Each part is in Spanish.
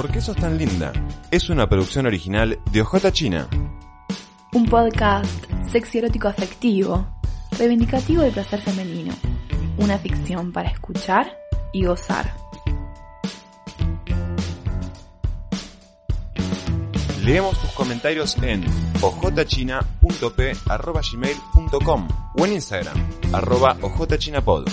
¿Por qué sos tan linda? Es una producción original de OJ China. Un podcast sexy erótico afectivo, reivindicativo de placer femenino. Una ficción para escuchar y gozar. Leemos tus comentarios en ojchina.p.gmail.com o en Instagram, arroba ojchinapod.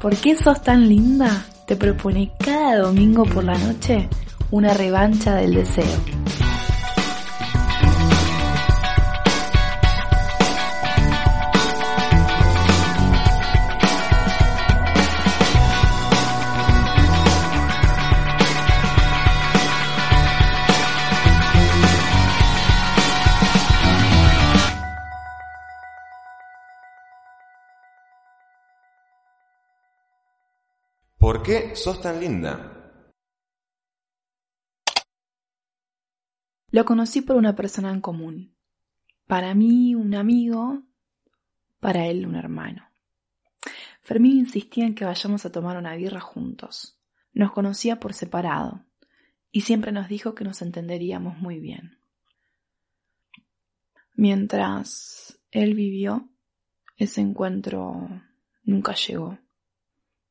¿Por qué sos tan linda? Te propone cada domingo por la noche una revancha del deseo. ¿Por qué sos tan linda? Lo conocí por una persona en común. Para mí, un amigo, para él, un hermano. Fermín insistía en que vayamos a tomar una birra juntos. Nos conocía por separado y siempre nos dijo que nos entenderíamos muy bien. Mientras él vivió, ese encuentro nunca llegó.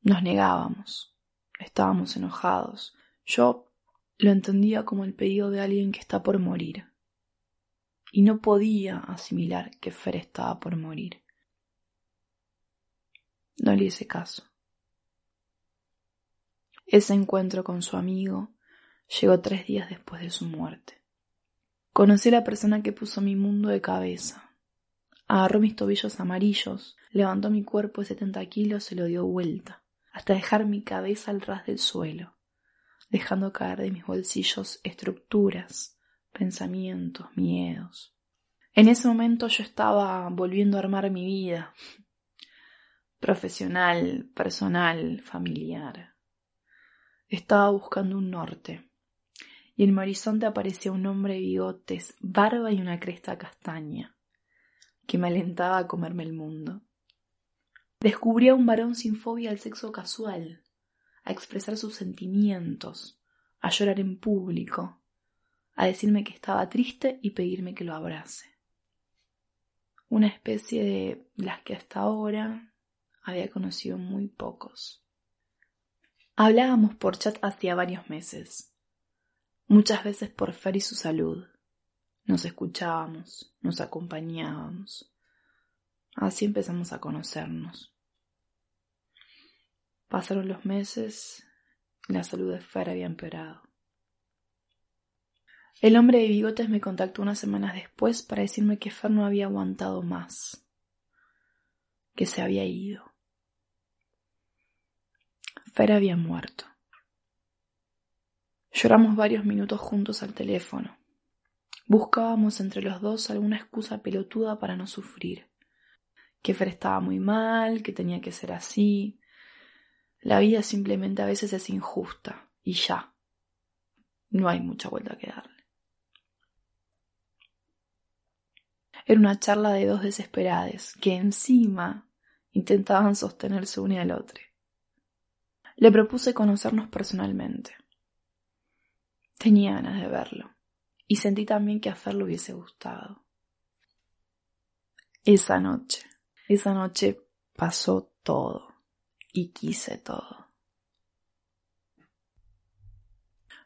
Nos negábamos, estábamos enojados. Yo lo entendía como el pedido de alguien que está por morir. Y no podía asimilar que Fer estaba por morir. No le hice caso. Ese encuentro con su amigo llegó tres días después de su muerte. Conocí a la persona que puso mi mundo de cabeza. Agarró mis tobillos amarillos, levantó mi cuerpo de setenta kilos y lo dio vuelta hasta dejar mi cabeza al ras del suelo, dejando caer de mis bolsillos estructuras, pensamientos, miedos. En ese momento yo estaba volviendo a armar mi vida, profesional, personal, familiar. Estaba buscando un norte, y en mi horizonte aparecía un hombre de bigotes, barba y una cresta castaña, que me alentaba a comerme el mundo. Descubrí a un varón sin fobia al sexo casual, a expresar sus sentimientos, a llorar en público, a decirme que estaba triste y pedirme que lo abrace. Una especie de las que hasta ahora había conocido muy pocos. Hablábamos por chat hacía varios meses, muchas veces por Fer y su salud. Nos escuchábamos, nos acompañábamos. Así empezamos a conocernos. Pasaron los meses y la salud de Fer había empeorado. El hombre de bigotes me contactó unas semanas después para decirme que Fer no había aguantado más, que se había ido. Fer había muerto. Lloramos varios minutos juntos al teléfono. Buscábamos entre los dos alguna excusa pelotuda para no sufrir que Fer estaba muy mal, que tenía que ser así. La vida simplemente a veces es injusta y ya. No hay mucha vuelta que darle. Era una charla de dos desesperadas que encima intentaban sostenerse una al otro. Le propuse conocernos personalmente. Tenía ganas de verlo y sentí también que a Fer le hubiese gustado. Esa noche esa noche pasó todo y quise todo.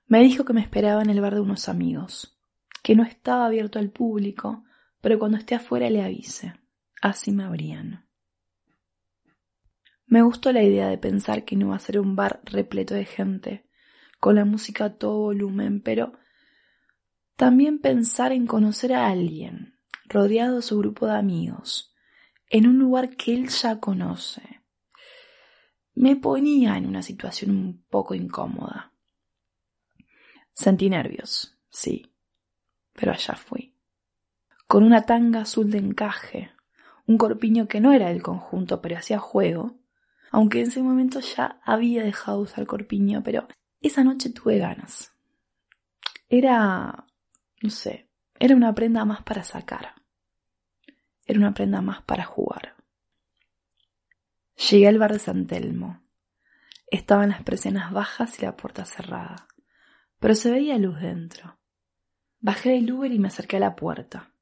Me dijo que me esperaba en el bar de unos amigos, que no estaba abierto al público, pero cuando esté afuera le avise. Así me abrían. Me gustó la idea de pensar que no iba a ser un bar repleto de gente, con la música a todo volumen, pero también pensar en conocer a alguien, rodeado de su grupo de amigos, en un lugar que él ya conoce. Me ponía en una situación un poco incómoda. Sentí nervios, sí, pero allá fui. Con una tanga azul de encaje, un corpiño que no era del conjunto, pero hacía juego, aunque en ese momento ya había dejado de usar corpiño, pero esa noche tuve ganas. Era, no sé, era una prenda más para sacar. Era una prenda más para jugar. Llegué al bar de San Telmo. Estaban las presiones bajas y la puerta cerrada, pero se veía luz dentro. Bajé del Uber y me acerqué a la puerta.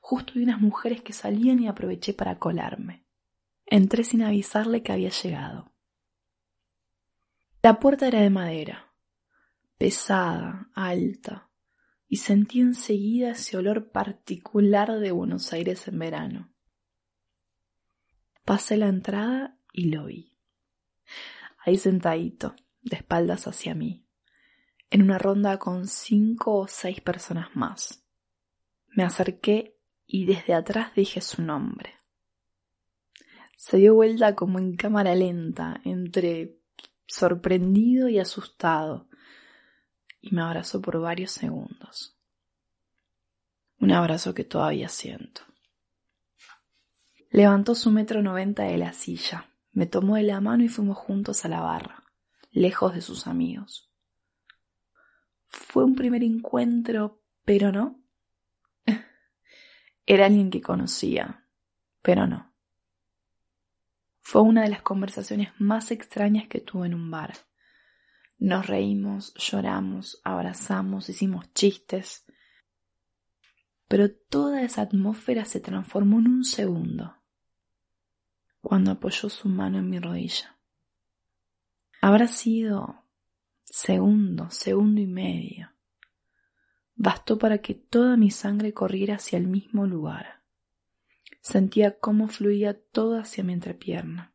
Justo vi unas mujeres que salían y aproveché para colarme. Entré sin avisarle que había llegado. La puerta era de madera, pesada, alta, y sentí enseguida ese olor particular de Buenos Aires en verano. Pasé la entrada y lo vi. Ahí sentadito, de espaldas hacia mí, en una ronda con cinco o seis personas más. Me acerqué y desde atrás dije su nombre. Se dio vuelta como en cámara lenta, entre sorprendido y asustado, y me abrazó por varios segundos. Un abrazo que todavía siento. Levantó su metro noventa de la silla, me tomó de la mano y fuimos juntos a la barra, lejos de sus amigos. Fue un primer encuentro, pero no. Era alguien que conocía, pero no. Fue una de las conversaciones más extrañas que tuve en un bar. Nos reímos, lloramos, abrazamos, hicimos chistes, pero toda esa atmósfera se transformó en un segundo cuando apoyó su mano en mi rodilla. Habrá sido segundo, segundo y medio. Bastó para que toda mi sangre corriera hacia el mismo lugar. Sentía cómo fluía todo hacia mi entrepierna,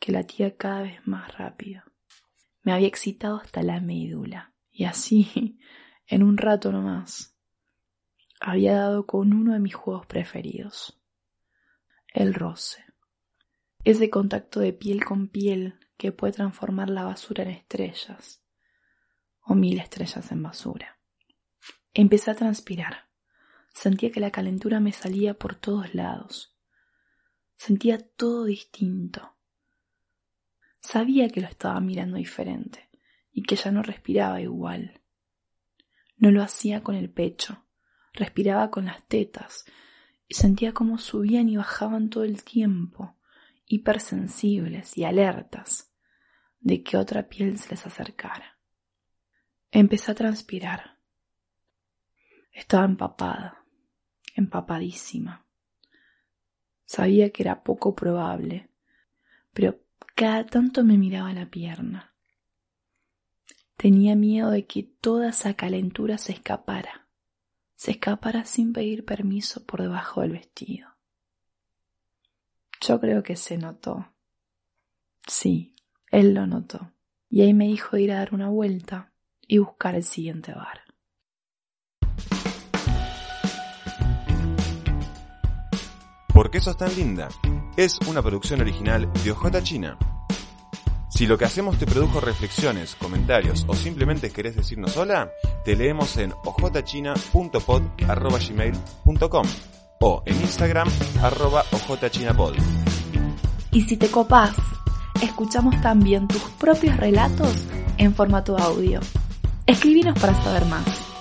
que latía cada vez más rápido. Me había excitado hasta la médula, y así, en un rato no más, había dado con uno de mis juegos preferidos, el roce ese contacto de piel con piel que puede transformar la basura en estrellas o mil estrellas en basura. Empecé a transpirar. Sentía que la calentura me salía por todos lados. Sentía todo distinto. Sabía que lo estaba mirando diferente y que ya no respiraba igual. No lo hacía con el pecho, respiraba con las tetas y sentía cómo subían y bajaban todo el tiempo hipersensibles y alertas de que otra piel se les acercara. Empecé a transpirar. Estaba empapada, empapadísima. Sabía que era poco probable, pero cada tanto me miraba la pierna. Tenía miedo de que toda esa calentura se escapara, se escapara sin pedir permiso por debajo del vestido. Yo creo que se notó. Sí, él lo notó. Y ahí me dijo ir a dar una vuelta y buscar el siguiente bar. ¿Por qué sos tan linda? Es una producción original de OJ China. Si lo que hacemos te produjo reflexiones, comentarios o simplemente querés decirnos hola, te leemos en ojchina.pod.gmail.com o en Instagram arroba ojchinapod. Y si te copás, escuchamos también tus propios relatos en formato audio. Escribinos para saber más.